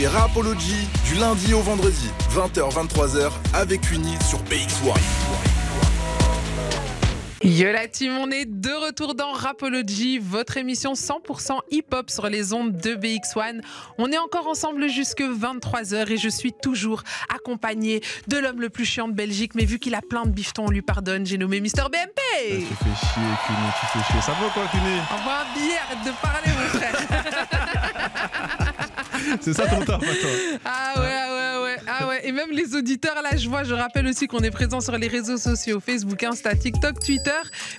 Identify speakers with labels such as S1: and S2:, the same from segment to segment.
S1: C'est Rapology du lundi au vendredi, 20h-23h avec Uni sur BX1.
S2: Yo la team, on est de retour dans Rapology, votre émission 100% hip-hop sur les ondes de BX1. On est encore ensemble jusque 23h et je suis toujours accompagné de l'homme le plus chiant de Belgique, mais vu qu'il a plein de bifetons, on lui pardonne, j'ai nommé Mister BMP.
S3: Tu fais chier, Cuny, tu fais chier. Ça va quoi, Cuny?
S2: Envoie un billet, arrête de parler, mon frère.
S3: C'est ça ton taf, attends.
S2: Ah ouais, ah ouais, ah ouais, ah ouais. Et même les auditeurs, là, je vois, je rappelle aussi qu'on est présent sur les réseaux sociaux, Facebook, Insta, TikTok, Twitter,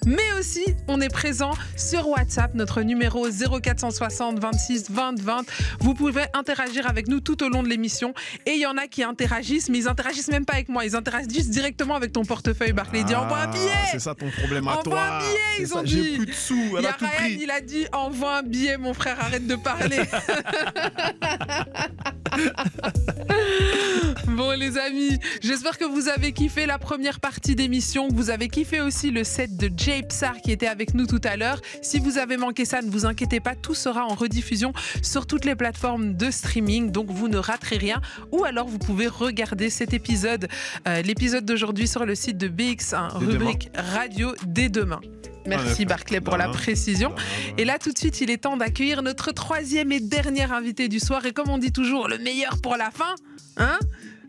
S2: mais aussi on est présent sur WhatsApp, notre numéro 0460 26 20 20. Vous pouvez interagir avec nous tout au long de l'émission. Et il y en a qui interagissent, mais ils interagissent même pas avec moi, ils interagissent directement avec ton portefeuille, Barclay. Ils disent envoie un billet
S3: Ah, C'est ça ton problème à
S2: Envoie
S3: toi.
S2: un billet, ils
S3: ça,
S2: ont
S3: J'ai
S2: dit.
S3: plus de sous,
S2: Il y
S3: a
S2: Ryan, il a dit envoie un billet, mon frère, arrête de parler. les amis, j'espère que vous avez kiffé la première partie d'émission, que vous avez kiffé aussi le set de Jay Psar qui était avec nous tout à l'heure. Si vous avez manqué ça, ne vous inquiétez pas, tout sera en rediffusion sur toutes les plateformes de streaming, donc vous ne raterez rien. Ou alors vous pouvez regarder cet épisode, euh, l'épisode d'aujourd'hui sur le site de BX1,
S3: Dès
S2: rubrique radio dès demain. Merci Barclay pour
S3: non,
S2: la précision.
S3: Non, non, non.
S2: Et là, tout de suite, il est temps d'accueillir notre troisième et dernier invité du soir. Et comme on dit toujours, le meilleur pour la fin. Hein?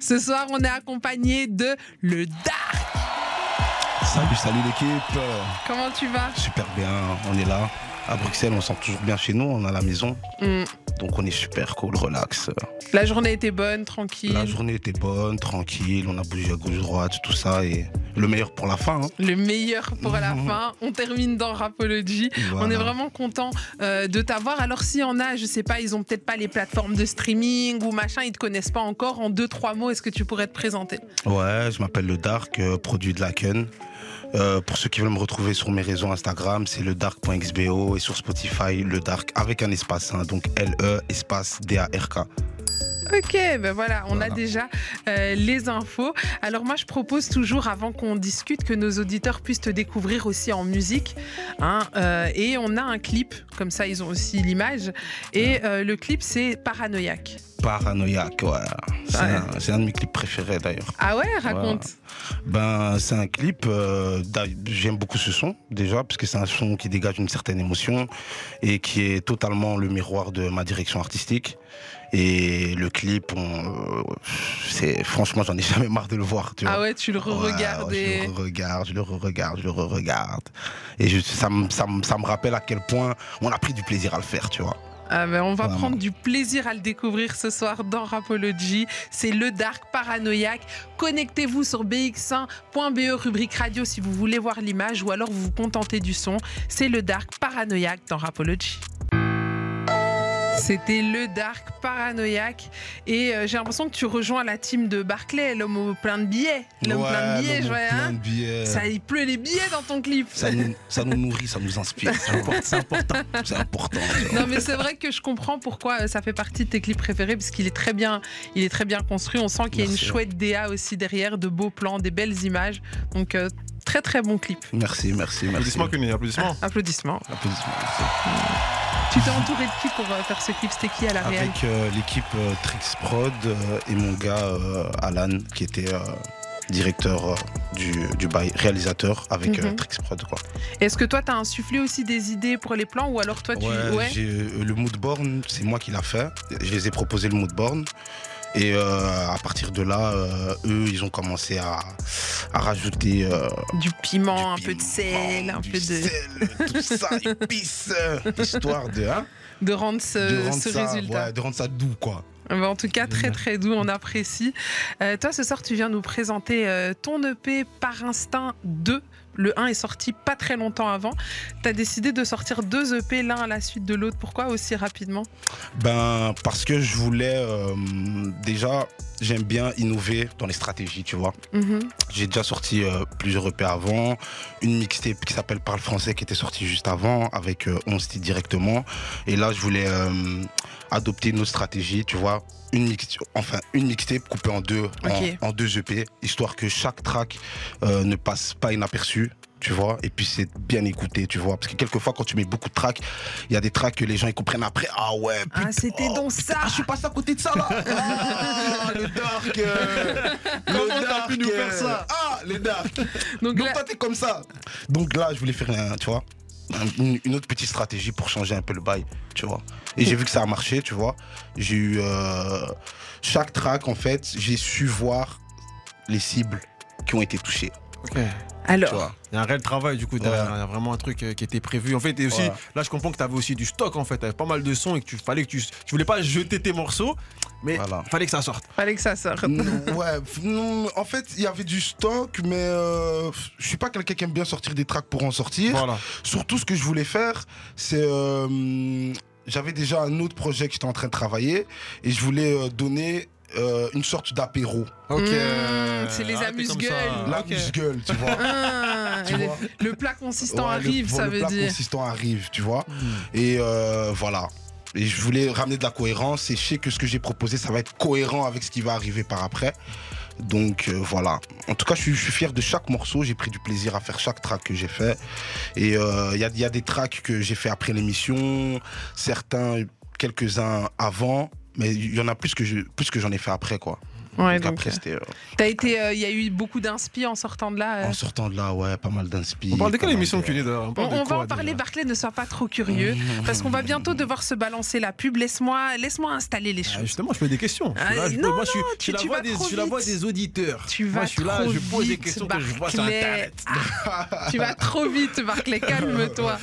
S2: Ce soir, on est accompagné de le Dark.
S4: Salut, salut l'équipe.
S2: Comment tu vas?
S4: Super bien, on est là. À Bruxelles, on sent toujours bien chez nous, on a la maison.
S2: Hmm.
S4: Donc on est super cool, relax.
S2: La journée était bonne, tranquille.
S4: La journée était bonne, tranquille, on a bougé à gauche, droite, tout ça. Et le meilleur pour la fin. hein.
S2: Le meilleur pour la fin. On termine dans Rapology. On est vraiment content euh, de t'avoir. Alors, s'il y en a, je sais pas, ils ont peut-être pas les plateformes de streaming ou machin, ils te connaissent pas encore. En deux, trois mots, est-ce que tu pourrais te présenter?
S4: Ouais, je m'appelle le Dark, euh, produit de Laken. Euh, pour ceux qui veulent me retrouver sur mes réseaux Instagram, c'est le dark.xbo et sur Spotify, le dark avec un espace, hein, donc L-E espace D-A-R-K.
S2: Ok, ben voilà, on a déjà euh, les infos. Alors moi, je propose toujours, avant qu'on discute, que nos auditeurs puissent te découvrir aussi en musique. hein, euh, et on a un clip, comme ça, ils ont aussi l'image. Et euh, le clip, c'est Paranoïaque.
S4: Paranoïaque, ouais. C'est
S2: Ouais.
S4: un, c'est un de mes clips préférés d'ailleurs.
S2: Ah ouais, raconte.
S4: Ben, c'est un clip. euh, J'aime beaucoup ce son déjà parce que c'est un son qui dégage une certaine émotion et qui est totalement le miroir de ma direction artistique. Et le clip, euh, c'est franchement, j'en ai jamais marre de le voir. Tu vois.
S2: Ah ouais, tu le re-regardes
S4: ouais,
S2: et...
S4: Je le regarde, je le regarde, je le regarde. Et je- ça, me- ça, me- ça me rappelle à quel point on a pris du plaisir à le faire, tu vois.
S2: Ah ben, on va
S4: Vraiment.
S2: prendre du plaisir à le découvrir ce soir dans Rapology. C'est le Dark Paranoïaque. Connectez-vous sur bx1.be rubrique radio si vous voulez voir l'image ou alors vous vous contentez du son. C'est le Dark Paranoïaque dans Rapology. C'était le Dark Paranoïaque. Et euh, j'ai l'impression que tu rejoins la team de Barclay, l'homme au plein de billets. L'homme plein de billets, je vois,
S4: plein
S2: hein
S4: de billets.
S2: Ça, il pleut les billets dans ton clip.
S4: Ça nous, ça nous nourrit, ça nous inspire. C'est important. C'est important.
S2: Non mais c'est vrai que je comprends pourquoi euh, ça fait partie de tes clips préférés parce qu'il est très bien, il est très bien construit. On sent qu'il y a une chouette DA aussi derrière, de beaux plans, des belles images. Donc euh, très très bon clip.
S4: Merci, merci, merci.
S3: Applaudissements, Cuny, applaudissements.
S2: Applaudissements.
S4: Applaudissements, merci.
S2: Tu t'es entouré de qui pour euh, faire ce clip? C'était qui à la
S4: Avec euh, l'équipe euh, Trix Prod euh, et mon gars euh, Alan, qui était euh, directeur euh, du, du bail, réalisateur avec euh,
S2: Mhm.
S4: Trix Prod. Quoi.
S2: Est-ce que toi t'as insufflé aussi des idées pour les plans ou alors toi tu
S4: Ouais, euh, le moodboard, c'est moi qui l'a fait. Je les ai proposé le moodboard. Et euh, à partir de là, euh, eux, ils ont commencé à, à rajouter euh,
S2: du piment,
S4: du
S2: un peu de sel, un peu de
S4: sel, tout ça, épices, histoire de, hein,
S2: de rendre ce,
S4: de rendre
S2: ce
S4: ça,
S2: résultat.
S4: ouais, de rendre ça doux, quoi.
S2: En tout cas, très très doux, on apprécie. Euh, toi, ce soir, tu viens nous présenter euh, ton EP Par Instinct 2. Le 1 est sorti pas très longtemps avant. Tu as décidé de sortir deux EP l'un à la suite de l'autre. Pourquoi aussi rapidement?
S4: Ben, parce que je voulais, euh, déjà, j'aime bien innover dans les stratégies, tu vois.
S2: Mhm.
S4: J'ai déjà sorti euh, plusieurs EP avant, une mixtape qui s'appelle Parle français qui était sortie juste avant avec euh, 11 titres directement. Et là, je voulais euh, adopter une autre stratégie, tu vois. Une mix, enfin une mixtape coupée en deux, en- deux EP, histoire que chaque track euh, ne passe pas inaperçu. Tu vois, et puis c'est bien écouté, tu vois. Parce que quelquefois, quand tu mets beaucoup de tracks, il y a des tracks que les gens ils comprennent après. Ah ouais,
S2: Ah,
S4: putain,
S2: c'était
S4: oh,
S2: donc
S4: putain,
S2: ça.
S4: ah, je suis passé à côté de ça là Ah, le dark euh,
S3: Comment
S4: Le
S3: t'as
S4: dark
S3: pu nous faire ça
S4: Ah, les dark
S2: Donc
S4: Donc
S2: là,
S4: toi, t'es comme ça Donc là, je voulais faire, un, tu vois, une, autre petite stratégie pour changer un peu le bail, tu vois. Et j'ai vu que ça a marché, tu vois. J'ai eu... euh, chaque track, en fait, j'ai su voir les cibles qui ont été touchées.
S2: Alors.
S3: Il y a un réel travail du coup derrière,
S4: Ouais.
S3: il y a vraiment un truc euh, qui était prévu. En fait, et aussi,
S4: Ouais.
S3: là je comprends que tu avais aussi du stock en fait, tu avais pas mal de sons et que tu fallait que tu, tu voulais pas jeter tes morceaux, mais
S4: Voilà.
S3: fallait que ça sorte.
S2: fallait que ça sorte.
S4: Ouais, en fait, il y avait du stock, mais euh, je suis pas quelqu'un qui aime bien sortir des tracks pour en sortir.
S3: Voilà.
S4: Surtout, ce que je voulais faire, c'est. euh, J'avais déjà un autre projet que j'étais en train de travailler et je voulais euh, donner euh, une sorte d'apéro.
S3: Ok.
S2: Mmh, c'est les amuse-gueules.
S3: comme ça.
S4: La
S3: Ok.
S4: gueule, tu vois.
S2: Ah,
S4: Tu
S2: le,
S4: vois.
S2: le plat consistant
S4: Ouais, le-
S2: arrive, ça
S4: le
S2: veut
S4: plat
S2: dire.
S4: consistant arrive, tu vois.
S3: Hmm.
S4: Et euh, voilà. Et je voulais ramener de la cohérence et je sais que ce que j'ai proposé, ça va être cohérent avec ce qui va arriver par après. Donc euh, voilà. En tout cas, je suis, je suis fier de chaque morceau. J'ai pris du plaisir à faire chaque track que j'ai fait. Et euh, il y, a, il y a des tracks que j'ai fait après l'émission, certains, quelques-uns avant. Mais il y en a plus que j'en ai fait après, quoi.
S2: Ouais,
S4: donc,
S2: donc,
S4: après,
S2: euh,
S4: c'était. euh,
S2: t'as été, euh, il y a eu beaucoup d'inspi en sortant de là. euh.
S4: en sortant de là, ouais, pas mal d'inspi.
S3: On parle de quelle émission d'ailleurs On
S2: On, on va en parler, Barclay, ne sois pas trop curieux, parce qu'on va bientôt devoir se balancer la pub. Laisse-moi laisse installer les
S3: Ah,
S2: choses.
S3: justement, je fais des questions. Je suis là, je-
S2: non,
S3: moi, je suis,
S2: non,
S3: je suis
S2: tu-
S3: la voix des, je la
S2: vite.
S3: des auditeurs.
S2: Tu
S3: moi,
S2: vas
S3: je suis là,
S2: trop
S3: je pose des
S2: vite,
S3: questions que je vois sur
S2: Barclay.
S3: Internet.
S2: Ah, tu vas trop vite, Barclay, calme-toi.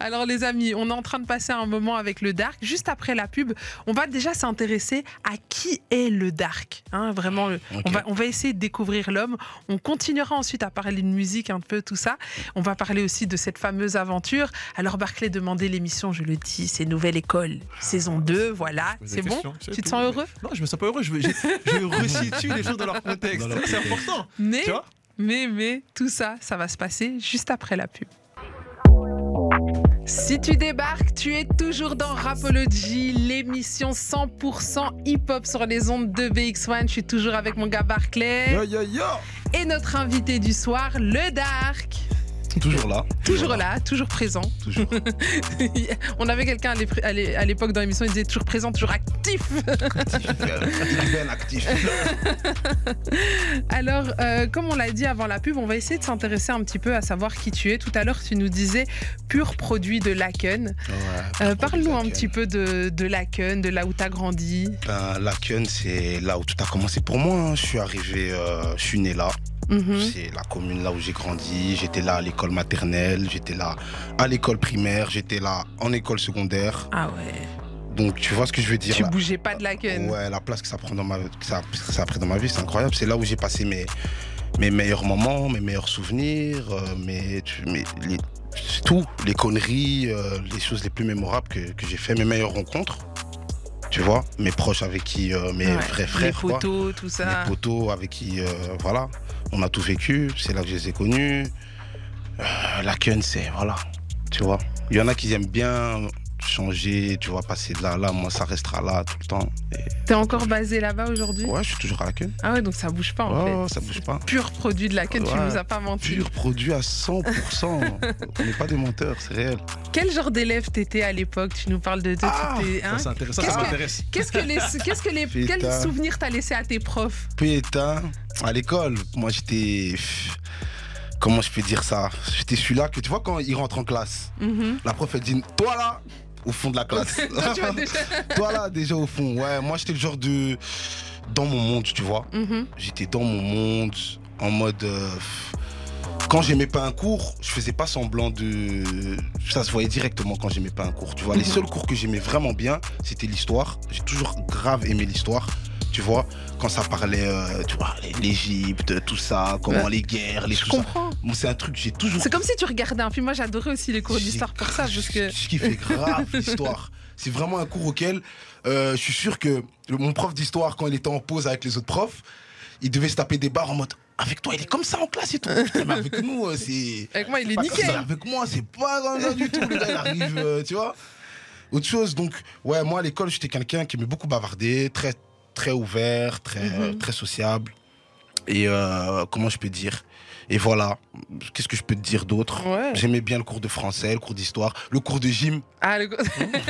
S2: Alors, les amis, on est en train de passer un moment avec le Dark. Juste après la pub, on va déjà s'intéresser à qui est le Dark. Hein, vraiment, le- on, va, on va essayer de découvrir l'homme. On continuera ensuite à parler de musique, un peu tout ça. On va parler aussi de cette fameuse aventure. Alors, Barclay demandait l'émission, je le dis, c'est Nouvelle École, saison 2, voilà.
S3: pose des
S2: C'est bon Tu te sens heureux?
S3: Non, je me sens pas heureux. Je, je resitue les choses dans leur contexte. C'est important.
S2: Mais,
S3: Tu vois?
S2: mais, mais, tout ça, ça va se passer juste après la pub. Si tu débarques, tu es toujours dans Rapology, l'émission 100% hip-hop sur les ondes de BX1. Je suis toujours avec mon gars Barclay
S3: Yo, yo, yo.
S2: et notre invité du soir, le Dark.
S4: Toujours là.
S2: Toujours là, toujours présent.
S4: Toujours.
S2: On avait quelqu'un à l'ép- à l'é- à l'époque dans l'émission, il disait toujours présent, toujours actif.
S4: bien actif.
S2: Alors, euh, comme on l'a dit avant la pub, on va essayer de s'intéresser un petit peu à savoir qui tu es. Tout à l'heure, tu nous disais pur produit de Laken.
S4: Ouais,
S2: Euh, Parle-nous un petit peu de, de Laken, de là où tu as grandi.
S4: Ben, Laken, c'est là où tout a commencé pour moi. hein. Je suis arrivé, euh, je suis né là.
S2: Mhm.
S4: C'est la commune là où j'ai grandi. J'étais là à l'école maternelle, j'étais là à l'école primaire, j'étais là en école secondaire.
S2: Ah ouais.
S4: Donc tu vois ce que je veux dire
S2: Tu
S4: là?
S2: bougeais pas de Laken.
S4: Ouais, la place que ça prend dans ma, que ça, que ça a pris dans ma vie, c'est incroyable. C'est là où j'ai passé mes, mes meilleurs moments, mes meilleurs souvenirs, euh, mes, tu- mes- les- tout, les conneries, euh, les choses les plus mémorables que, que j'ai fait, mes meilleures rencontres. Tu vois, mes proches avec qui, euh, mes
S2: Ouais,
S4: vrais
S2: Les
S4: frères, quoi.
S2: photos, tout ça.
S4: mes potos avec qui, euh, voilà, on a tout vécu. C'est là que je les ai connus. Euh, la c'est voilà, tu vois. Il y en a qui aiment bien changer, tu vois, passer de là à là. Moi, ça restera là tout le temps. Et
S2: T'es encore basé là-bas aujourd'hui
S4: Ouais, je suis toujours à la queue.
S2: Ah ouais, donc ça bouge pas en
S4: Ouais,
S2: fait.
S4: ça bouge pas.
S2: Pur produit de Laken, tu
S4: Ouais.
S2: nous as pas menti.
S4: Pur produit à 100%. On n'est pas des menteurs, c'est réel.
S2: Quel genre d'élève t'étais à l'époque? Tu nous parles de. de-
S4: Ah,
S3: Ça,
S2: hein?
S3: c'est intéressant. Ça
S2: que-
S3: m'intéresse.
S2: Qu'est-ce que les, qu'est-ce que les, quels souvenirs t'as laissé à tes profs?
S4: Pétain, à l'école, moi j'étais. Comment je peux dire ça? J'étais celui-là que tu vois quand il rentre en classe,
S2: Mhm.
S4: la prof elle dit Toi là, au fond de la classe.
S2: Toi, déjà-
S4: Toi là, déjà au fond. Ouais, moi j'étais le genre de. Dans mon monde, tu vois.
S2: Mhm.
S4: J'étais dans mon monde, en mode. euh, Quand j'aimais pas un cours, je faisais pas semblant de. Ça se voyait directement quand j'aimais pas un cours. Tu vois, les
S2: Mhm.
S4: seuls cours que j'aimais vraiment bien, c'était l'histoire. J'ai toujours grave aimé l'histoire. Tu vois, quand ça parlait, euh, tu vois, l'Égypte, tout ça, comment
S2: Ouais.
S4: les guerres, les
S2: Je comprends.
S4: Moi, c'est un truc que j'ai toujours.
S2: C'est comme si tu regardais un film. Moi, j'adorais aussi les cours d'histoire pour ça, parce que.
S4: Je kiffais grave l'histoire. C'est vraiment un cours auquel euh, je suis sûr que mon prof d'histoire, quand il était en pause avec les autres profs, il devait se taper des barres en mode Avec toi, il est comme ça en classe et tout. Putain, mais avec nous, euh, c'est.
S2: Avec moi, il est nickel.
S4: Avec moi, c'est pas comme ça du tout. Le gars, il arrive, euh, tu vois. Autre chose, donc, ouais, moi à l'école, j'étais quelqu'un qui aimait beaucoup bavarder, très, très ouvert, très,
S2: Mhm.
S4: très sociable. Et euh, comment je peux dire? Et voilà. Qu'est-ce que je peux te dire d'autre?
S2: Ouais.
S4: J'aimais bien le cours de français, le cours d'histoire, le cours de gym.
S2: Ah, le...
S4: Quand,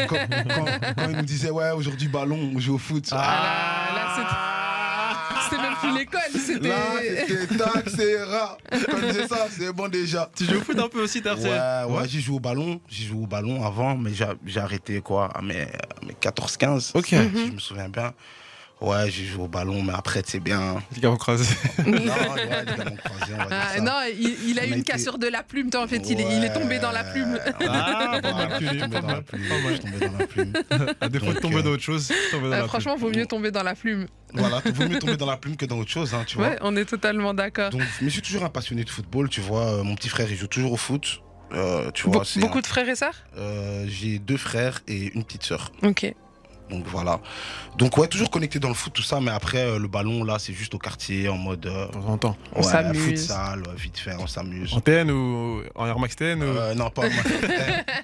S4: quand- quand il nous disait, ouais, aujourd'hui ballon, on joue au foot.
S2: Ah là, là, c'était même plus l'école, c'était.
S4: Là, c'était tac, c'est ça, c'est bon déjà.
S3: Tu joues au foot un peu aussi, t'as
S4: Ouais, ouais, j'ai joué au ballon. J'ai joué au ballon avant, mais j'ai arrêté quoi à mes, à mes 14-15.
S3: Ok.
S4: Si je me souviens bien. Ouais, j'ai joué au ballon, mais après, c'est bien.
S3: Vous croisez.
S4: non, ouais, ligaments croisés, on va dire
S2: Ah,
S4: ça.
S2: non, il, il a
S4: On
S2: eu une
S4: été-
S2: cassure de la plume, toi, en fait, il, est, il est tombé dans la plume.
S3: Ah,
S4: je suis tombé dans la plume.
S3: mal.
S4: Je suis tombé dans la plume.
S3: À défaut de tomber
S4: euh,
S3: dans autre chose, dans
S2: Euh,
S3: la
S2: franchement, vaut mieux tomber dans la plume.
S4: Voilà, il vaut mieux tomber dans la plume que dans autre chose, hein, tu vois.
S2: Ouais, on est totalement d'accord.
S4: Donc, mais je suis toujours un passionné de football, tu vois. euh, Mon petit frère, il joue toujours au foot. Euh, tu vois,
S2: Be-
S4: c'est
S2: beaucoup
S4: un-
S2: de frères et sœurs?
S4: Euh, J'ai deux frères et une petite sœur.
S2: Ok.
S4: Donc voilà. Donc ouais, toujours connecté dans le foot, tout ça, mais après euh, le ballon, là, c'est juste au quartier, en mode. euh,
S3: De temps en temps.
S2: On
S4: ouais,
S2: s'amuse.
S4: futsal, ouais, vite fait, on s'amuse.
S3: En TN ou en Air Max TN ou...
S4: Euh, non, pas en Max TN.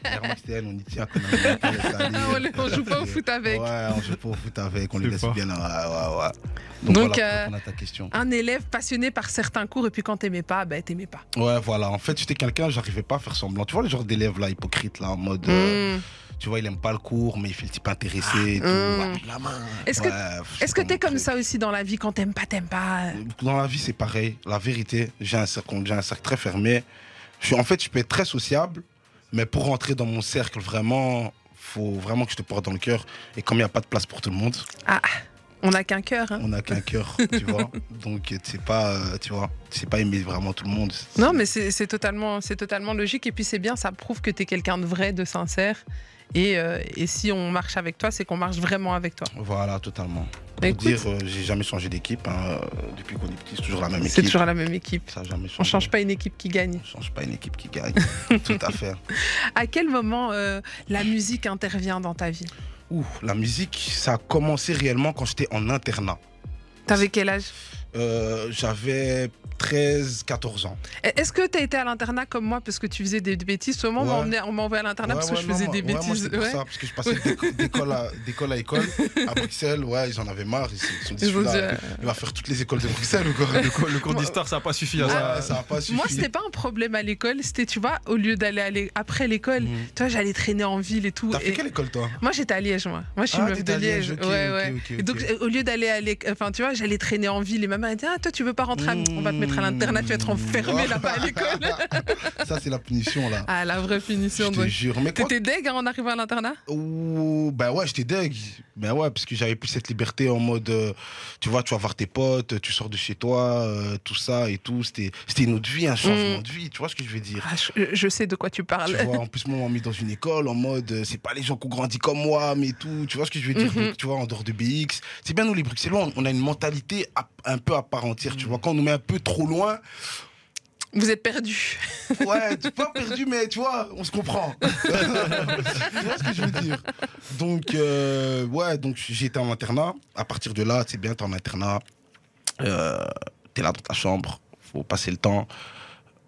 S4: Air Max TN, on y tient quand même. on
S2: on les- on joue pas au foot avec.
S4: Ouais, on joue pas au foot avec, on les laisse bien. Ouais, ouais, ouais.
S2: Donc,
S4: Donc, voilà,
S2: euh,
S4: ta question.
S2: Un élève passionné par certains cours, et puis quand t'aimais pas, bah t'aimais pas.
S4: Ouais, voilà. En fait, j'étais quelqu'un, j'arrivais pas à faire semblant. Tu vois le genre d'élève là, hypocrite là, en mode. euh,
S2: Hmm.
S4: Tu vois, il aime pas le cours, mais il fait le type intéressé et tout.
S2: Mm.
S4: Avec la main.
S2: Est-ce que- t'es
S4: pas
S2: comme ça aussi dans la vie Quand t'aimes pas, t'aimes pas?
S4: Dans la vie, c'est pareil. La vérité, j'ai un cercle, j'ai un cercle très fermé. Je suis, en fait, je peux être très sociable, mais pour rentrer dans mon cercle, vraiment, faut vraiment que je te porte dans le cœur. Et comme il n'y a pas de place pour tout le monde,
S2: On n'a qu'un cœur. hein.
S4: on n'a qu'un cœur, tu vois. Donc, tu sais pas, euh, tu vois, tu sais pas aimer vraiment tout le monde.
S2: Non, mais c'est c'est totalement, c'est totalement logique. Et puis c'est bien, ça prouve que t'es quelqu'un de vrai, de sincère. Et, euh, et si on marche avec toi, c'est qu'on marche vraiment avec toi.
S4: Voilà, totalement. Pour
S2: Écoute.
S4: dire, euh, j'ai jamais changé d'équipe. hein, euh, depuis qu'on est petit, c'est toujours la même
S2: C'est
S4: équipe.
S2: toujours la même équipe.
S4: Ça a jamais changé.
S2: On change pas une équipe qui gagne.
S4: On change pas une équipe qui gagne. tout à fait.
S2: À quel moment euh, la musique intervient dans ta vie?
S4: Ouh, la musique, ça a commencé réellement quand j'étais en internat.
S2: T'avais quel âge?
S4: Euh, J'avais 13, 14 ans.
S2: Est-ce que t'as été à l'internat comme moi parce que tu faisais des, bêtises? On m'a
S4: Ouais.
S2: on m'a envoyé à l'internat parce que
S4: Ouais,
S2: je
S4: ouais,
S2: faisais
S4: non,
S2: des
S4: moi- ouais, moi,
S2: bêtises.
S4: c'était pour
S2: Ouais.
S4: ça, parce que je passais d'éco- d'école à, d'école à école à Bruxelles. Ouais, ils en avaient marre. Ils se sont dit,
S2: euh,
S4: il va faire toutes les écoles de Bruxelles ou quoi?
S3: Le cours, le cours d'histoire, ça n'a pas suffi à
S4: Ouais,
S3: ça.
S4: ça va pas suffi.
S2: Moi, c'était pas un problème à l'école. C'était, tu vois, au lieu d'aller après l'école, tu vois, j'allais traîner en ville et tout.
S4: T'as fait quelle école, toi?
S2: Moi, j'étais à Liège, moi. Moi, je suis
S4: Ah,
S2: meuf de Liège.
S4: Liège, ok,
S2: ouais,
S4: ok,
S2: ouais.
S4: ok,
S2: Et donc, au lieu d'aller à l'école, enfin, tu vois, j'allais traîner en ville et ma mère elle dit Ah, toi, tu veux pas rentrer à... On va te mettre à l'internat, tu vas être enfermé là-bas à l'école.
S4: Ça, c'est la punition, là.
S2: ah, la vraie
S4: Je
S2: punition.
S4: te
S2: donc.
S4: jure. Mais
S2: T'étais deg hein, en arrivant à l'internat?
S4: Ouh, ben ouais, j'étais deg. Ben ouais, parce que j'avais plus cette liberté en mode, euh, tu vois, tu vas voir tes potes, tu sors de chez toi, euh, tout ça et tout. C'était une autre vie, un changement
S2: Mm.
S4: de vie, tu vois ce que je veux dire?
S2: Ah, je, je sais de quoi tu parles.
S4: Tu vois, en plus, moi, on m'a mis dans une école en mode, euh, c'est pas les gens qui ont grandi comme moi, mais tout. Tu vois ce que je veux dire?
S2: Mhm.
S4: Donc, Tu vois, en dehors de BX. C'est bien, nous, les Bruxellois, on- on a une mentalité un peu à part entière. Tu vois, quand on nous met un peu trop loin,
S2: Vous êtes perdu.
S4: ouais, tu pas perdu, mais tu vois, on se comprend. tu vois ce que je veux dire? Donc, euh, ouais, donc j'étais en internat. À partir de là, c'est bien, t'es en internat. Euh, t'es là dans ta chambre, faut passer le temps.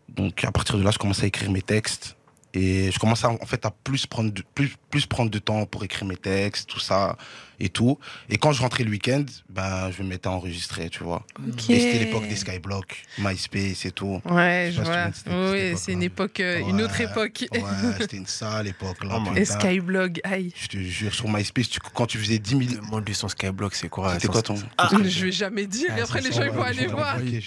S4: Donc, à partir de là, je commençais à écrire mes textes. Et je commençais à, en fait à plus prendre, de, plus, plus prendre de temps pour écrire mes textes, tout ça et tout. Et quand je rentrais le week-end, ben, je me mettais à enregistrer, tu vois. Et c'était l'époque des Skyblock, MySpace et tout.
S2: Ouais,
S4: Je
S2: vois. Oui, c'est une époque, euh, une
S4: Ouais,
S2: autre époque.
S4: Ouais, c'était une sale époque là.
S3: Oh.
S2: Et. Skyblog, aïe.
S4: Je te jure, sur MySpace, tu- quand tu faisais 10 000.
S3: Demande-lui son Skyblock, c'est quoi
S4: C'était quoi ton.
S3: Ah,
S2: je vais jamais dire.
S3: Ah,
S2: et après, les gens ils vont aller voir. Eh.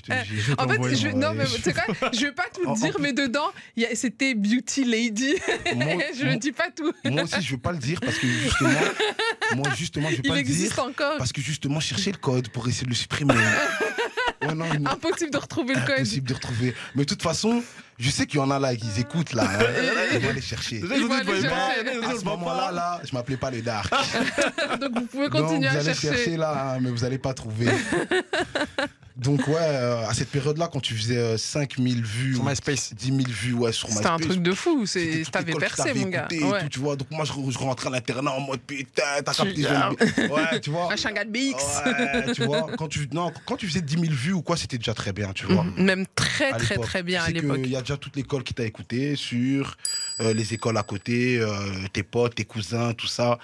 S2: En fait, je, non, mais tu sais quoi, je vais pas tout dire, mais dedans, c'était Beauty Lady. Je ne dis pas tout.
S4: moi aussi, je veux pas le dire parce que justement, moi justement, je veux
S2: Il
S4: pas le dire
S2: encore.
S4: parce que justement, je cherchais le code pour essayer de le supprimer. Ouais, non, non,
S2: Impossible de retrouver le code.
S4: impossible de retrouver. Mais de toute façon, je sais qu'il y en a là qui écoutent là. hein. Ils vont aller chercher.
S2: Ils
S3: ont
S2: vont aller chercher.
S4: À
S3: je
S4: ce moment-là, là, je m'appelais pas le dark.
S2: Donc vous pouvez
S4: Donc,
S2: continuer
S4: vous
S2: à
S4: allez
S2: chercher.
S4: chercher là, hein, mais vous allez pas trouver. Donc ouais, euh, à cette période-là, quand tu faisais euh, 5000 vues,
S3: Sur MySpace.
S4: 10 000 vues ouais, sur MySpace,
S2: C'était un truc de fou.
S4: c'était
S2: c'est- T'avais percé, mon gars.
S4: écouté et
S2: Ouais.
S4: tout, tu vois. Donc moi, je, je rentrais à l'internat en mode putain, t'as capté,
S2: Tu-
S4: je Ouais, tu vois.
S2: Un changa de BX.
S4: Ouais, tu vois. Quand tu, non, quand tu faisais 10 000 vues ou quoi, c'était déjà très bien, tu vois.
S2: Même très, très, très bien à l'époque.
S4: Il y a déjà toute l'école qui t'a écouté sur euh, les écoles à côté, euh, tes potes, tes cousins, tout ça,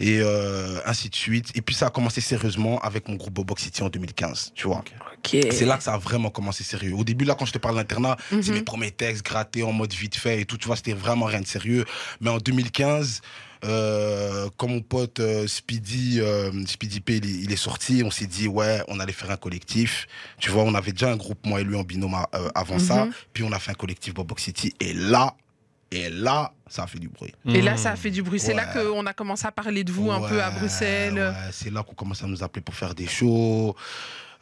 S4: et euh, ainsi de suite. Et puis ça a commencé sérieusement avec mon groupe Bobox City en 2015, tu vois.
S2: Ok.
S4: C'est là que ça a vraiment commencé sérieux. Au début, là, quand je te parle d'internat, c'est
S2: Mhm.
S4: mes premiers textes grattés en mode vite fait et tout, tu vois, c'était vraiment rien de sérieux. Mais en 2015, euh, quand mon pote euh, Speedy, euh, Speedy P, il, est- il est sorti, on s'est dit, ouais, on allait faire un collectif. Tu vois, on avait déjà un groupe, moi et lui, en binôme euh, avant ça.
S2: Mhm.
S4: Puis on a fait un collectif Bobox City. Et là, et là, ça a fait du bruit.
S2: Et là, ça a fait du bruit. C'est là qu'on a commencé à parler de vous un peu à Bruxelles.
S4: ouais, c'est là qu'on commence à nous appeler pour faire des shows.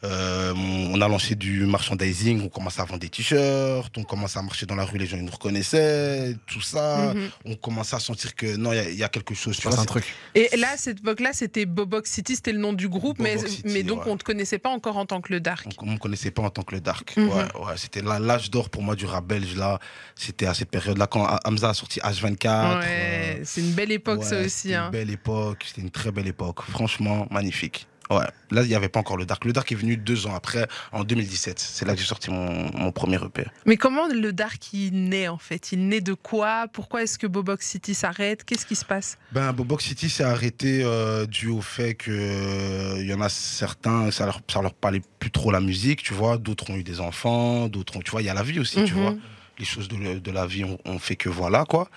S4: Euh, on a lancé du merchandising, on commence à vendre des t-shirts, on commence à marcher dans la rue, les gens ils nous reconnaissaient, tout ça.
S2: Mhm.
S4: On commence à sentir que non, il y a- il y, a quelque chose. Tu vois,
S3: un truc.
S2: Et là, à cette époque-là, c'était Bobox City, c'était le nom du groupe, mais,
S4: Bobox City,
S2: mais donc
S4: ouais.
S2: on ne te connaissait pas encore en tant que le Dark.
S4: on ne me connaissait pas en tant que le dark.
S2: Mhm.
S4: Ouais, ouais, c'était là- l'âge d'or pour moi du rap belge là. C'était à cette période-là quand Hamza a sorti H24.
S2: Ouais,
S4: euh,
S2: c'est une belle époque ça aussi.
S4: C'était
S2: hein.
S4: une belle époque, c'était une très belle époque. Franchement, magnifique. Ouais, là, il n'y avait pas encore le Dark. Le Dark est venu deux ans après, en 2017. C'est là que j'ai sorti mon, mon premier EP.
S2: Mais comment le Dark il naît en fait? Il naît de quoi? Pourquoi est-ce que Bobox City s'arrête? Qu'est-ce qui se passe?
S4: Ben, Bobox City s'est arrêté euh, dû au fait que euh, y en a certains, ça leur, ça leur parlait plus trop la musique, tu vois. D'autres ont eu des enfants, d'autres ont, tu vois, il y a la vie aussi, tu
S2: Mhm.
S4: vois. Les choses de, de la vie, on, on fait que voilà, quoi.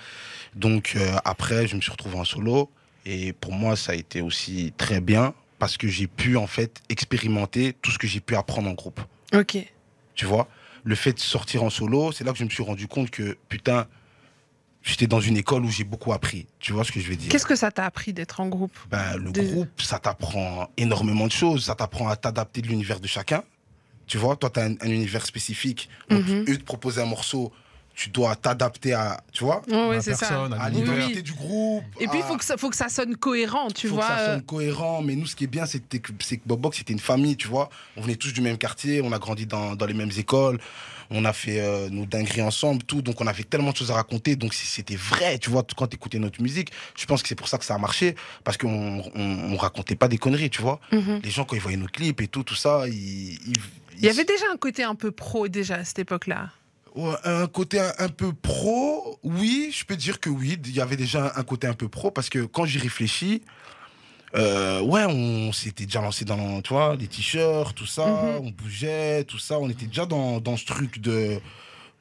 S4: Donc, euh, après, je me suis retrouvé en solo. Et pour moi, ça a été aussi très bien parce que j'ai pu, en fait, expérimenter tout ce que j'ai pu apprendre en groupe.
S2: Ok.
S4: Tu vois? Le fait de sortir en solo, c'est là que je me suis rendu compte que, putain, j'étais dans une école où j'ai beaucoup appris. Tu vois ce que je veux dire?
S2: Qu'est-ce que ça t'a appris d'être en groupe?
S4: Ben, le groupe, ça t'apprend énormément de choses. Ça t'apprend à t'adapter de l'univers de chacun. Tu vois, toi, tu as un, un univers spécifique. Donc,
S2: Mhm.
S4: eux te proposent un morceau, tu dois t'adapter à, tu vois,
S3: personne, à
S4: à
S2: Oui,
S4: l'identité du groupe.
S2: Et puis il faut que, ça, faut que ça sonne cohérent, tu
S4: faut
S2: vois.
S4: que ça
S2: euh,
S4: sonne cohérent. Mais nous, ce qui est bien, c'est que, c'est que Bobox, c'était une famille, tu vois. On venait tous du même quartier, on a grandi dans, dans les mêmes écoles, on a fait euh, nos dingueries ensemble, tout. Donc, on avait tellement de choses à raconter. Donc, c'était vrai, tu vois, quand tu écoutais notre musique. Je pense que c'est pour ça que ça a marché, parce qu'on on, on racontait pas des conneries, tu vois.
S2: mhm.
S4: Les gens, quand ils voyaient nos clips et tout, tout ça, ils. ils-
S2: Il y avait déjà un côté un peu pro déjà à cette époque-là.
S4: Un côté un, peu pro, oui, je peux dire que oui, il y avait déjà un, un côté un peu pro parce que quand j'y réfléchis, euh, ouais, on s'était déjà lancé dans, tu vois, les t-shirts, tout ça,
S2: Mhm.
S4: on bougeait, tout ça, on était déjà dans, dans ce truc de,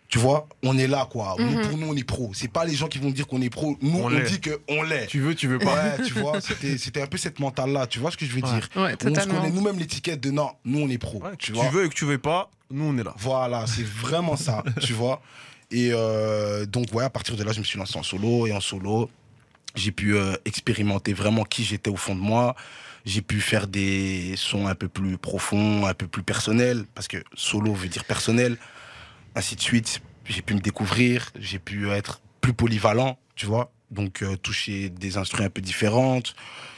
S4: tu vois, on est là quoi. Nous,
S2: Mhm.
S4: pour nous, on est pro. C'est pas les gens qui vont dire qu'on est pro. Nous,
S3: On
S4: on, dit que on l'est.
S3: Tu veux, tu veux pas.
S4: Ouais, tu vois, c'était un peu cette mentale-là. Tu vois ce que je veux
S3: Ouais.
S4: dire?
S2: Ouais,
S4: On se connaît nous-mêmes l'étiquette de non, nous on est pro.
S3: Ouais,
S4: tu
S3: tu
S4: vois?
S3: veux et que tu veux pas, nous on est là.
S4: voilà, c'est vraiment ça, tu vois? Et euh, donc, ouais, à partir de là, je me suis lancé en solo. Et en solo, j'ai pu euh, expérimenter vraiment qui j'étais au fond de moi. J'ai pu faire des sons un peu plus profonds, un peu plus personnels, parce que solo veut dire personnel, ainsi de suite. J'ai pu me découvrir, j'ai pu être plus polyvalent, tu vois. Donc, euh, toucher des instruments un peu différentes,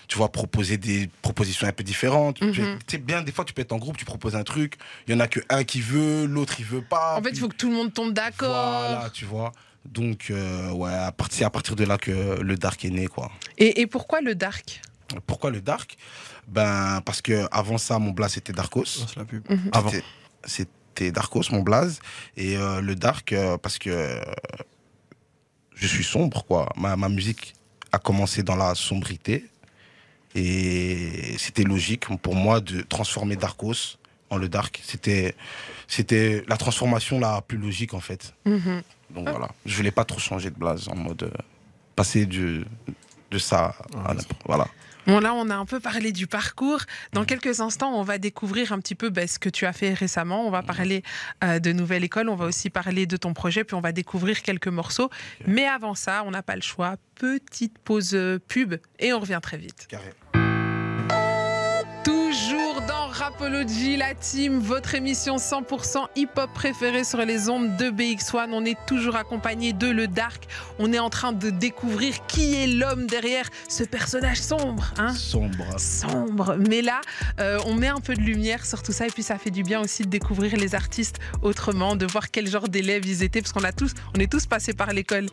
S4: tu vois, proposer des propositions un peu différentes.
S2: Mhm.
S4: Tu sais, bien, des fois, tu peux être en groupe, tu proposes un truc, il y en a que un qui veut, l'autre, il veut pas.
S2: En fait, il faut que tout le monde tombe d'accord.
S4: Voilà, tu vois. Donc, euh, ouais, c'est à partir de là que le dark est né, quoi.
S2: Et, et pourquoi le dark?
S4: Pourquoi le dark? Ben, parce que avant ça, mon blaze c'était Darkos.
S3: Lance la pub.
S2: Mhm.
S3: Avant.
S4: C'était- C'était Darkos, mon blaze. Et euh, le dark, euh, parce que euh, je suis sombre, quoi. Ma, ma musique a commencé dans la sombrité. Et c'était logique pour moi de transformer Darkos en le dark. C'était c'était la transformation la plus logique, en fait.
S2: Mhm.
S4: Donc
S2: Ah.
S4: voilà, je voulais pas trop changer de blaze en mode euh, passer du, de ça à
S3: Ouais,
S4: n'importe- voilà.
S2: Bon, là, on a un peu parlé du parcours. Dans quelques instants, on va découvrir un petit peu bah, ce que tu as fait récemment. On va parler euh, de Nouvelle École. On va aussi parler de ton projet. Puis on va découvrir quelques morceaux. Mais avant ça, on n'a pas le choix. Petite pause euh, pub et on revient très vite.
S4: Carré.
S2: Toujours Rapology, la team, votre émission 100% hip-hop préférée sur les ondes de BX1. On est toujours accompagné de Le Dark. On est en train de découvrir qui est l'homme derrière ce personnage sombre. Hein
S4: Sombre.
S2: sombre. Mais là, euh, on met un peu de lumière sur tout ça et puis ça fait du bien aussi de découvrir les artistes autrement, de voir quel genre d'élèves ils étaient, parce qu'on a tous, on est tous passés par l'école.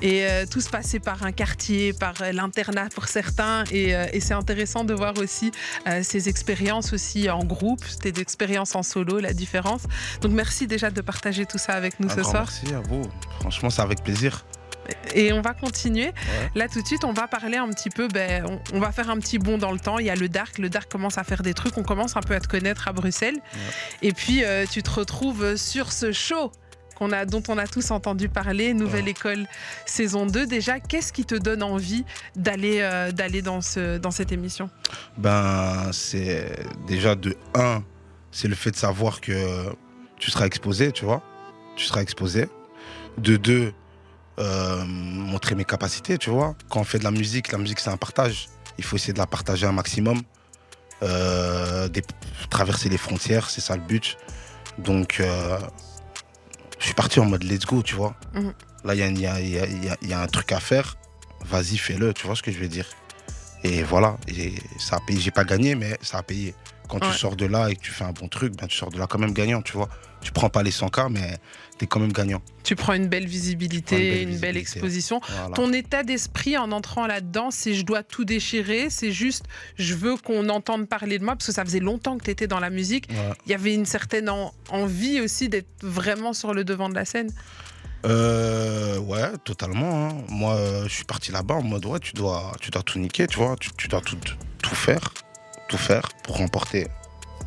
S2: Et euh, tous passés par un quartier, par euh, l'internat pour certains. Et, euh, et c'est intéressant de voir aussi ces expériences aussi en groupe, tes expériences en solo, la différence. Donc merci déjà de partager tout ça avec nous
S4: Un
S2: ce soir.
S4: Merci à vous. Franchement, c'est avec plaisir.
S2: Et on va continuer. Là, tout de suite, on va parler un petit peu. Ben, on, on va faire un petit bond dans le temps. Il y a le Dark. Le Dark commence à faire des trucs. On commence un peu à te connaître à Bruxelles. Et puis, euh, tu te retrouves sur ce show. Qu'on a, dont on a tous entendu parler, Nouvelle
S4: Ouais.
S2: École saison 2. Déjà, qu'est-ce qui te donne envie d'aller euh, d'aller dans, ce, dans cette émission?
S4: Ben, c'est déjà de 1, c'est le fait de savoir que tu seras exposé, tu vois. Tu seras exposé. De 2, montrer mes capacités, tu vois. Quand on fait de la musique, la musique c'est un partage. Il faut essayer de la partager un maximum. Euh, des- traverser les frontières, c'est ça le but. Donc, euh, je suis parti en mode let's go, tu vois. Là, il y a, y y y un truc à faire. Vas-y, fais-le, tu vois ce que je veux dire. Et voilà, et ça a payé. J'ai pas gagné, mais ça a payé. Quand
S2: Ouais.
S4: tu sors de là et que tu fais un bon truc, ben, tu sors de là quand même gagnant, tu vois. Tu prends pas les 100K, mais t'es quand même gagnant.
S2: Tu prends une belle visibilité,
S4: Une belle
S2: une belle
S4: visibilité.
S2: exposition.
S4: Voilà.
S2: Ton état d'esprit en entrant là-dedans, c'est je dois tout déchirer, c'est juste je veux qu'on entende parler de moi, parce que ça faisait longtemps que tu étais dans la musique.
S4: Ouais.
S2: Il y avait une certaine en- envie aussi d'être vraiment sur le devant de la scène.
S4: Euh, ouais, totalement. hein. Moi, euh, je suis parti là-bas en mode, ouais, tu dois, tu dois tout niquer, tu vois. Tu, tu dois tout, tout faire, tout faire pour remporter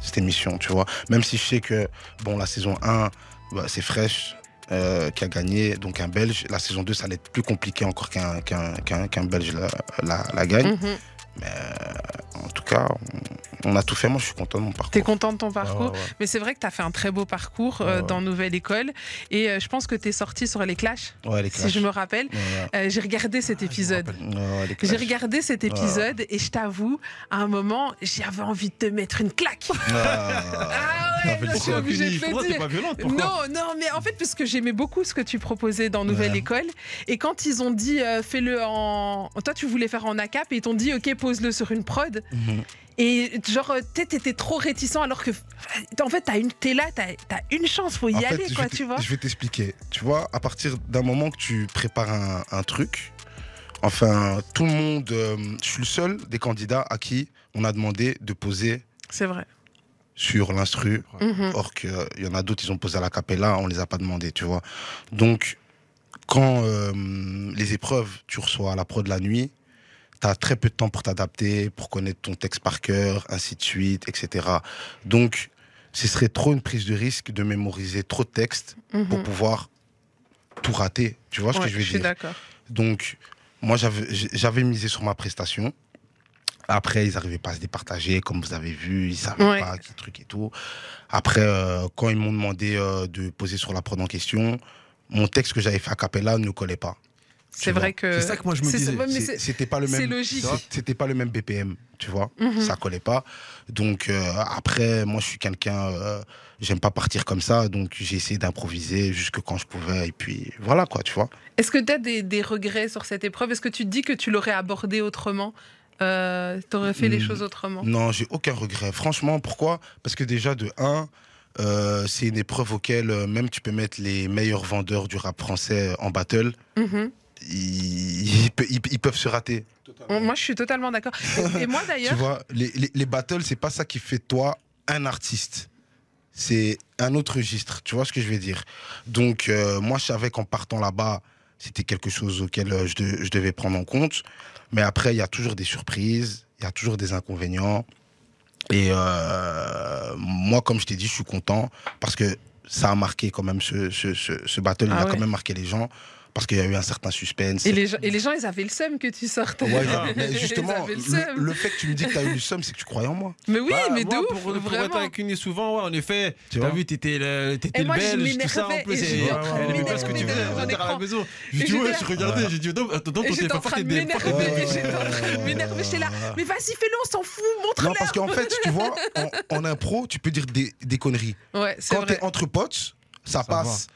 S4: cette émission, tu vois. Même si je sais que, bon, la saison 1, bah, c'est Fresh euh, qui a gagné, donc un Belge. La saison 2, ça allait être plus compliqué encore qu'un Belge la, la, la gagne.
S2: Mhm.
S4: En tout cas, on, on a tout fait. Moi, je suis content de mon parcours.
S2: T'es content de ton parcours
S4: Ouais, ouais, ouais.
S2: Mais c'est vrai que tu as fait un très beau parcours euh, dans Nouvelle École. Et euh, je pense que tu es sorti sur les clashs,
S4: Ouais, les
S2: si je me rappelle.
S4: Ouais, ouais.
S2: Euh, J'ai regardé cet épisode.
S4: Ouais, ouais, les
S2: J'ai regardé cet épisode et je t'avoue, à un moment, j'avais envie de te mettre une claque.
S4: Ah.
S2: Ah ouais,
S4: T'as
S2: je
S4: le
S2: suis obligée de le
S3: t'es
S2: dire.
S3: pas violente
S2: Non, non, mais en fait, parce que j'aimais beaucoup ce que tu proposais dans Nouvelle
S4: Ouais.
S2: École. Et quand ils ont dit euh, fais-le en. Toi, tu voulais faire en ACAP et ils t'ont dit ok, pose-le sur une prod.
S4: Mhm.
S2: Et genre, euh, t'étais trop réticent alors que. En fait, t'as une- t'es là, t'as as une chance, faut y
S4: En
S2: aller, quoi, tu vois.
S4: Je vais t'expliquer. Tu vois, à partir d'un moment que tu prépares un, un truc, enfin, tout le monde, euh, je suis le seul des candidats à qui on a demandé de poser
S2: C'est vrai.
S4: sur l'instru.
S2: Mhm.
S4: Or qu'il y en a d'autres, ils ont posé à la capella, on les a pas demandé, tu vois. Donc, quand euh, les épreuves, tu reçois à la pro de la nuit, tu as très peu de temps pour t'adapter, pour connaître ton texte par cœur, ainsi de suite, etc. Donc, ce serait trop une prise de risque de mémoriser trop de textes pour
S2: Mhm.
S4: pouvoir tout rater. Tu vois ce que je veux
S2: suis
S4: dire?
S2: d'accord.
S4: donc, moi, j'avais misé sur ma prestation. Après, ils n'arrivaient pas à se départager, comme vous avez vu, ils ne savaient
S2: Ouais.
S4: pas quel truc et tout. Après, euh, quand ils m'ont demandé euh, de poser sur la prod en question, mon texte que j'avais fait à Capella ne collait pas.
S2: C'est vrai que.
S3: C'est ça que moi je me disais.
S4: C'était pas le
S2: c'est
S4: même.
S2: logique.
S4: C'était pas le même BPM, tu vois.
S2: Mhm.
S4: Ça collait pas. Donc euh, après, moi, je suis quelqu'un. euh, J'aime pas partir comme ça, donc j'ai essayé d'improviser jusque quand je pouvais. Et puis voilà, quoi, tu vois.
S2: Est-ce que tu as des, des regrets sur cette épreuve? Est-ce que tu te dis que tu l'aurais abordé autrement? Euh, T'aurais fait les
S4: Hmm.
S2: choses autrement?
S4: Non, j'ai aucun regret. Franchement, pourquoi? Parce que déjà, de 1, c'est une épreuve auquel euh, même tu peux mettre les meilleurs vendeurs du rap français en battle.
S2: Mhm.
S4: Ils pe- ils- ils peuvent se rater.
S2: Moi, je suis totalement d'accord. Et, et moi,
S4: Tu
S2: d'ailleurs,
S4: vois, les, les, les battles, c'est pas ça qui fait de toi un artiste. C'est un autre registre. Tu vois ce que je veux dire? Donc, euh, moi, je savais qu'en partant là-bas, c'était quelque chose auquel euh, je, de- je devais prendre en compte. Mais après, il y a toujours des surprises, il y a toujours des inconvénients. Et euh, moi, comme je t'ai dit, je suis content parce que ça a marqué quand même ce, ce, ce, ce battle. il
S2: Ah
S4: a quand même marqué les gens parce qu'il y a eu un certain suspense.
S2: et les, gens, et les gens, ils avaient le seum que tu sortes.
S4: Ouais,
S3: Ah.
S4: mais justement,
S2: ils avaient le
S4: le,
S2: seum.
S4: le fait que tu me dis que tu as eu le somme, c'est que tu croyais en moi.
S2: Mais oui,
S3: Bah,
S2: mais ouf,
S3: pour, pour être avec une souvent, ouais, en effet.
S4: Tu
S3: as vu, t'étais le, t'étais
S2: Et
S3: le
S2: moi, je
S3: belge, tout ça en plus.
S2: et
S3: elle aimait pas ce que tu faisais à la maison. J'ai dit, ouais, je regardais, j'ai dit, attends, t'es
S2: m'énerver,
S3: pas-
S2: et j'étais en train de m'énerver, j'étais là. Mais vas-y, fais-le, on s'en fout,
S4: Non,
S2: montre-le.
S4: parce qu'en fait, tu vois, en, impro, tu peux dire des, des conneries.
S2: Ouais, c'est
S4: Quand t'es entre potes, Ça passe.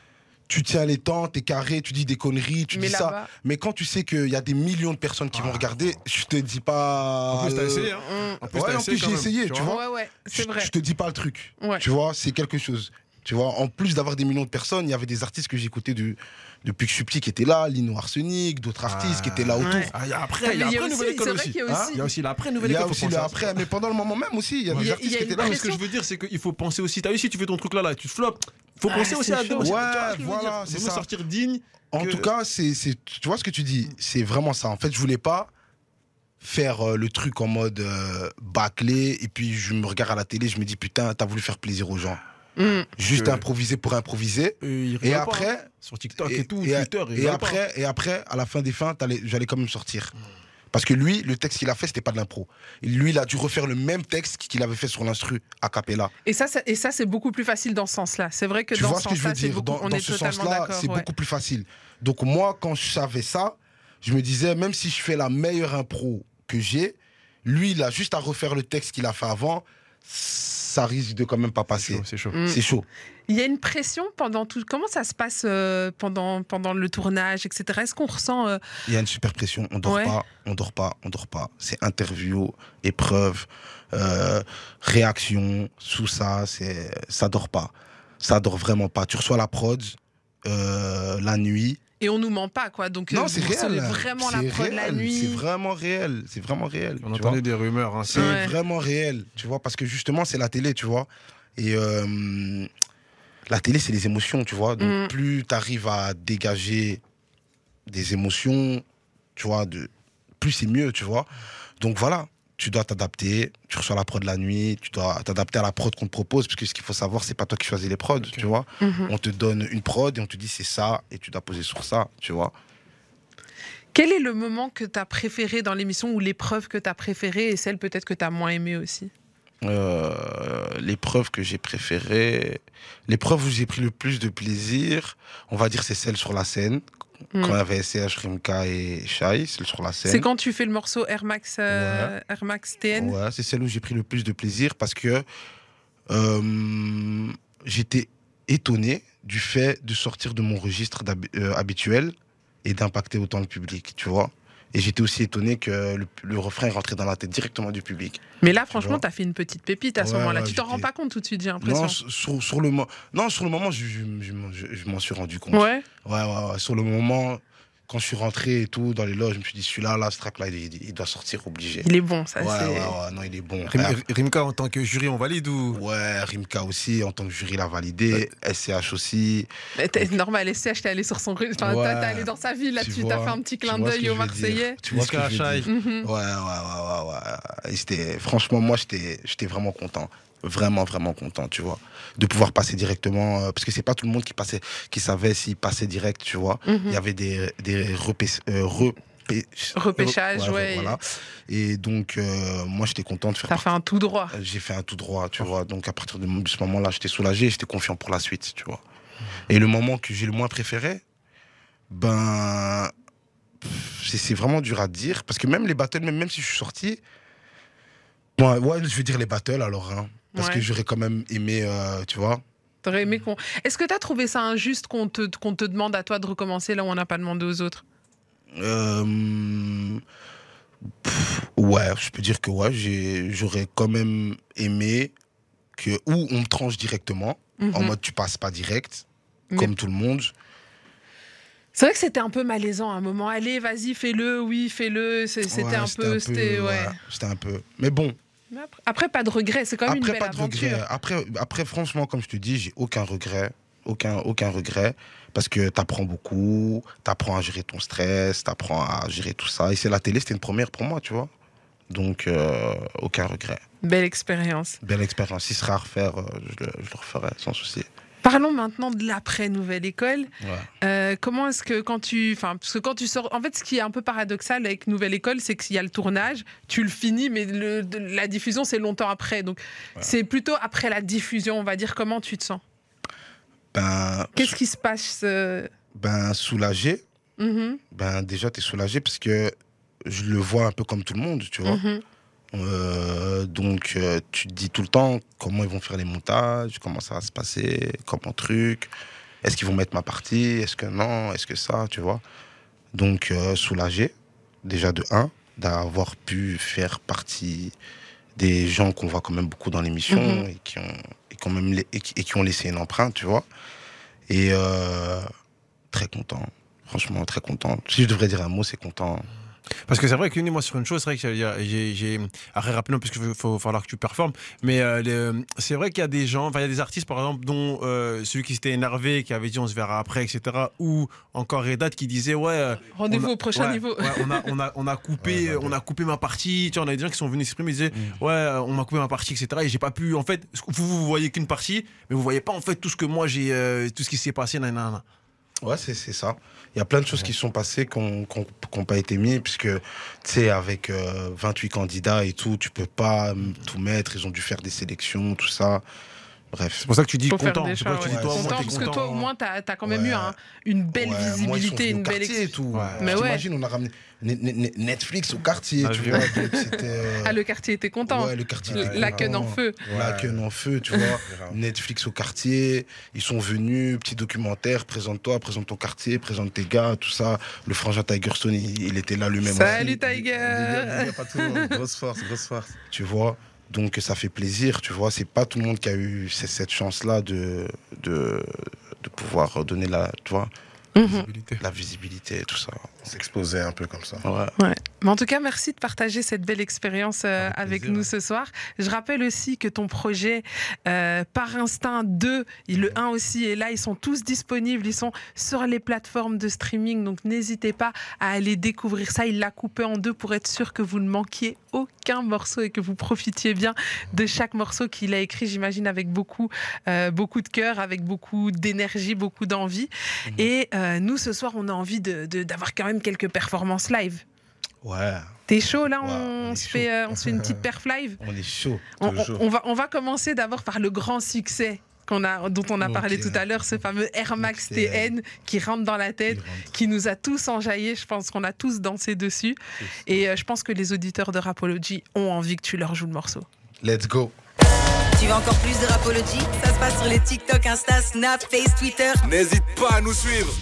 S4: Tu tiens les temps, t'es carré, tu dis des conneries, tu
S2: Mais
S4: dis ça. Mais quand tu sais qu'il y a des millions de personnes qui vont
S3: Ah.
S4: regarder, je te dis pas.
S3: En plus, t'as essayé, hein.
S2: hum,
S3: En plus,
S4: Ouais,
S3: t'as
S4: en plus,
S3: quand
S4: j'ai essayé, tu vois.
S2: ouais, ouais, c'est
S4: je,
S2: vrai.
S4: je te dis pas le truc.
S2: Ouais.
S4: Tu vois, c'est quelque chose. Tu vois, en plus d'avoir des millions de personnes, il y avait des artistes que j'écoutais de, depuis que je suis petit qui étaient là, Lino Arsenic, d'autres artistes qui étaient là autour.
S2: Ouais.
S3: Ah, il y a
S2: Ah,
S3: après, il y
S2: mais
S3: a
S2: il y a
S3: après
S2: aussi-
S3: Nouvelle École aussi.
S2: a
S3: Hein?
S2: aussi-
S3: Il y a aussi l'après
S4: Il
S3: Nouvelle
S4: y a
S3: École.
S4: aussi
S3: ça.
S4: après, mais pendant le moment même aussi, il y a
S2: Il
S4: des
S2: a-
S4: artistes
S2: il y a
S4: qui étaient là.
S3: Mais ce que je veux dire, c'est qu'il faut penser aussi. T'as vu, si tu fais ton truc là, là, tu te flops. Faut
S2: Ah,
S3: penser aussi à que
S4: Ouais, voilà, c'est ça.
S3: sortir digne.
S4: En tout cas, c'est, tu vois ce que tu dis, c'est vraiment ça. En fait, je voulais pas faire euh, le truc en mode euh, bâclé et puis je me regarde à la télé, je me dis putain, t'as voulu faire plaisir aux gens.
S2: Mm.
S4: Juste
S3: Que-
S4: improviser pour improviser.
S3: Euh, il
S4: Et
S3: pas,
S4: après,
S3: hein. sur TikTok et,
S4: et,
S3: tout,
S4: et-
S3: Twitter,
S4: et
S3: pas.
S4: après, et après, à la fin des fins, j'allais quand même sortir. Parce que lui, le texte qu'il a fait, c'était pas de l'impro. Lui, il a dû refaire le même texte qu'il avait fait sur l'instru a cappella.
S2: Et ça, et ça c'est beaucoup plus facile dans ce sens-là. C'est vrai que
S4: Tu
S2: dans
S4: vois
S2: ce
S4: ce que je veux
S2: sens-là, c'est
S4: dire?
S2: beaucoup.
S4: Dans,
S2: on
S4: dans
S2: est
S4: ce sens-là, c'est
S2: ouais.
S4: beaucoup plus facile. Donc moi, quand je savais ça, je me disais, même si je fais la meilleure impro que j'ai, lui, il a juste à refaire le texte qu'il a fait avant, ça risque de quand même pas
S3: C'est
S4: passer.
S3: chaud, C'est chaud.
S2: Mm.
S4: C'est chaud.
S2: Il y a une pression pendant tout. Comment ça se passe euh, pendant, pendant le tournage, etc. Est-ce qu'on ressent. euh,
S4: Il y a une super pression. On dort
S2: Ouais.
S4: pas, on dort pas, on dort pas. C'est interview, épreuve, euh, réaction, sous ça, c'est ça dort pas. Ça dort vraiment pas. Tu reçois la prod euh, la nuit.
S2: Et on nous ment pas, quoi. Donc, euh,
S4: Non, c'est réel.
S2: vraiment la la nuit.
S4: C'est vraiment réel. C'est vraiment réel.
S3: On entendait des rumeurs. Hein,
S4: C'est
S3: c'est-
S2: Ouais.
S4: vraiment réel, tu vois, parce que justement, c'est la télé, tu vois. Et euh, la télé, c'est les émotions, tu vois. Donc,
S2: Mm.
S4: plus tu arrives à dégager des émotions, tu vois, de, plus c'est mieux, tu vois. Donc, voilà, tu dois t'adapter. Tu reçois la prod la nuit, tu dois t'adapter à la prod qu'on te propose, parce que ce qu'il faut savoir, c'est pas toi qui choisis les prods, tu vois.
S2: Mhm.
S4: On te donne une prod et on te dit c'est ça, et tu dois poser sur ça, tu vois.
S2: Quel est le moment que tu as préféré dans l'émission ou l'épreuve que tu as préférée et celle peut-être que tu as moins aimée aussi?
S4: Euh, l'épreuve que j'ai préférée, l'épreuve où j'ai pris le plus de plaisir, on va dire c'est celle sur la scène.
S2: Mm.
S4: Quand il y avait SCH, Rimka et Shai, celle sur la scène.
S2: C'est quand tu fais le morceau Air Max, euh, Air Max TN
S4: Ouais, c'est celle où j'ai pris le plus de plaisir parce que euh, j'étais étonné du fait de sortir de mon registre euh, habituel et d'impacter autant le public, tu vois. Et j'étais aussi étonné que le, le refrain est rentré dans la tête directement du public.
S2: Mais là, franchement, tu as fait une petite pépite à ce moment-là.
S4: ouais,
S2: tu t'en rends pas compte tout de suite, j'ai l'impression.
S4: Non, sur, sur- le, non, sur le moment, je, je, je m'en- je- je m'en suis rendu compte.
S2: Ouais.
S4: Ouais, ouais, ouais. Sur le moment, quand je suis rentré et tout, dans les loges, je me suis dit, celui-là, là, ce track-là, il, il- il doit sortir obligé.
S2: Il est bon, ça.
S4: Ouais,
S2: c'est...
S4: ouais, ouais, non, il est bon.
S3: Rim- Rimka, en tant que jury, on valide ou?
S4: Ouais, Rimka aussi, en tant que jury, l'a validé. SCH aussi.
S2: Mais t'es- normal, SCH, t'es allé sur son rue. Enfin,
S4: Ouais.
S2: t'as- t'es allé dans sa ville
S4: Tu
S2: là-dessus.
S4: vois,
S2: T'as fait un petit
S4: tu
S2: clin d'œil aux. Marseillais.
S4: Tu vois ce que je veux dire
S2: Mhm.
S4: Ouais, ouais, ouais, ouais, ouais. Et c'était- franchement, moi, j'étais j'étais vraiment content. Vraiment, vraiment content, tu vois. De pouvoir passer directement. euh, parce que c'est pas tout le monde qui, passait, qui savait s'il passait direct, tu vois.
S2: Mhm.
S4: Il y avait des, des repé- euh, repé-
S2: Repêchage, ouais.
S4: Voilà. Et donc, euh, moi, j'étais content de faire
S2: T'as fait un tout droit.
S4: J'ai fait un tout droit, tu vois. Donc, à partir de ce moment-là, j'étais soulagé et j'étais confiant pour la suite, tu vois. Et le moment que j'ai le moins préféré, ben. C'est vraiment dur à dire. Parce que même les battles, même, même si je suis sorti. Ouais, ouais, je vais dire les battles alors. hein. Parce
S2: Ouais.
S4: que j'aurais quand même aimé, euh, tu vois.
S2: T'aurais aimé qu'on. Est-ce que t'as trouvé ça injuste qu'on te, qu'on te demande à toi de recommencer là où on n'a pas demandé aux autres?
S4: Euh, pff, ouais, je peux dire que ouais, j'aurais quand même aimé que ou on me tranche directement, en
S2: Mhm.
S4: mode tu passes pas direct,
S2: Mais-
S4: comme tout le monde.
S2: C'est vrai que c'était un peu malaisant à un moment. Allez, vas-y, fais-le, oui, fais-le. C'était
S4: Ouais,
S2: un peu. C'était, ouais.
S4: C'était un peu. Mais bon,
S2: Après, pas de regret. C'est quand même une
S4: après
S2: belle
S4: pas de
S2: aventure.
S4: regret. Après, après, franchement, comme je te dis, j'ai aucun regret, aucun, aucun regret, parce que t'apprends beaucoup, t'apprends à gérer ton stress, t'apprends à gérer tout ça. Et c'est la télé, c'était une première pour moi, tu vois. Donc euh, aucun regret.
S2: Belle expérience.
S4: Belle expérience. Si ce sera à refaire, euh, je, le, je le referai sans souci.
S2: Parlons maintenant de l'après nouvelle école.
S4: Ouais.
S2: Euh, comment est-ce que quand tu, enfin, parce que quand tu sors, en fait, ce qui est un peu paradoxal avec Nouvelle École, c'est qu'il y a le tournage, tu le finis, mais le- de- la diffusion c'est longtemps après. Donc, c'est plutôt après la diffusion, on va dire. Comment tu te sens?
S4: Ben,
S2: Qu'est-ce qui se passe euh,
S4: ben soulagé.
S2: mhm,
S4: Ben déjà, t'es soulagé parce que je le vois un peu comme tout le monde, tu vois.
S2: mhm.
S4: Euh, donc, euh, tu te dis tout le temps comment ils vont faire les montages, comment ça va se passer, comment truc. Est-ce qu'ils vont mettre ma partie? Est-ce que non? Est-ce que ça? Tu vois? Donc, euh, soulagé, déjà de 1, d'avoir pu faire partie des gens qu'on voit quand même beaucoup dans l'émission
S2: Mhm.
S4: et, qui ont, et, quand même et qui, et qui ont laissé une empreinte, tu vois? Et très content, franchement très content. Si je devrais dire un mot, c'est content.
S3: Parce que c'est vrai que moi sur une chose, c'est vrai que j'ai- après rapidement parce qu'il faut falloir que tu performes, mais euh, le- c'est vrai qu'il y a des gens, enfin il y a des artistes par exemple dont euh, celui qui s'était énervé, qui avait dit on se verra après, etc. Ou encore Redat qui disait ouais. euh,
S2: Rendez-vous
S3: on a-
S2: au prochain
S3: ouais,
S2: niveau.
S3: ouais, on a on a on a coupé
S5: Ouais, ouais,
S3: on a coupé ma partie. Tu vois, on a des gens qui sont venus s'exprimer, ils disaient ouais euh, on m'a coupé ma partie, etc. Et j'ai pas pu en fait vous vous voyez qu'une partie, mais vous voyez pas en fait tout ce que moi j'ai euh, tout ce qui s'est passé. nanana.
S4: Ouais, c'est c'est ça. Il y a plein de choses qui sont passées qui n'ont pas été mises, puisque, tu sais, avec euh, 28 candidats et tout, tu peux pas euh, tout mettre. Ils ont dû faire des sélections, tout ça. Bref.
S3: C'est pour ça que tu dis content. C'est pour ça
S2: choix,
S3: que tu dis toi
S2: Content, parce que toi, au moins, t'as as quand même eu une belle visibilité, une belle
S4: et tout.
S3: Ouais.
S2: Mais ouais.
S4: On a ramené Net- Net- Netflix au quartier,
S3: Ah,
S4: tu vois. euh,
S2: Ah, le quartier était content.
S4: Ouais, le quartier.
S5: Ouais,
S4: était
S2: La queue en feu.
S4: La queue en feu, tu vois. Netflix au quartier, ils sont venus, petit documentaire, présente-toi, présente ton quartier, présente tes gars, tout ça. Le frangin Tigerson, il, il était là lui-même
S2: Salut
S4: aussi,
S2: Tiger
S5: up, big up à tout. Grosse force, grosse force.
S4: tu vois. Donc ça fait plaisir, tu vois. C'est pas tout le monde qui a eu cette chance-là de, de, de pouvoir donner la, tu vois,
S2: Mhm.
S4: La visibilité et tout ça.
S5: S'exposer un peu comme ça.
S4: Ouais.
S2: Ouais. Mais en tout cas, merci de partager cette belle expérience euh,
S3: Avec
S2: nous ce soir. Je rappelle aussi que ton projet euh, Par Instinct 2, et le 1 aussi est là. Ils sont tous disponibles. Ils sont sur les plateformes de streaming. Donc n'hésitez pas à aller découvrir ça. Il l'a coupé en deux pour être sûr que vous ne manquiez aucun morceau et que vous profitiez bien de chaque morceau qu'il a écrit, j'imagine, avec beaucoup, euh, beaucoup de cœur, avec beaucoup d'énergie, beaucoup d'envie.
S3: Mhm.
S2: Et euh, nous, ce soir, on a envie de- de- d'avoir quand même quelques performances live.
S4: Ouais,
S2: T'es chaud là
S4: Ouais,
S2: on, se
S4: chaud.
S2: fait, euh, on se fait une petite perf live
S4: on est chaud.
S2: on, on-
S5: Toujours.
S2: on va, on va commencer d'abord par le grand succès qu'on a, dont on a parlé tout à l'heure, ce fameux Air Max
S4: TN.
S2: TN qui rentre dans la tête, qui nous a tous enjaillés. Je pense qu'on a tous dansé dessus. Et euh, je pense que les auditeurs de Rapology ont envie que tu leur joues le morceau.
S4: Let's go.
S6: Tu veux encore plus de Rapology? Ça se passe sur les TikTok, Insta, Snap, Face, Twitter.
S1: N'hésite pas à nous suivre.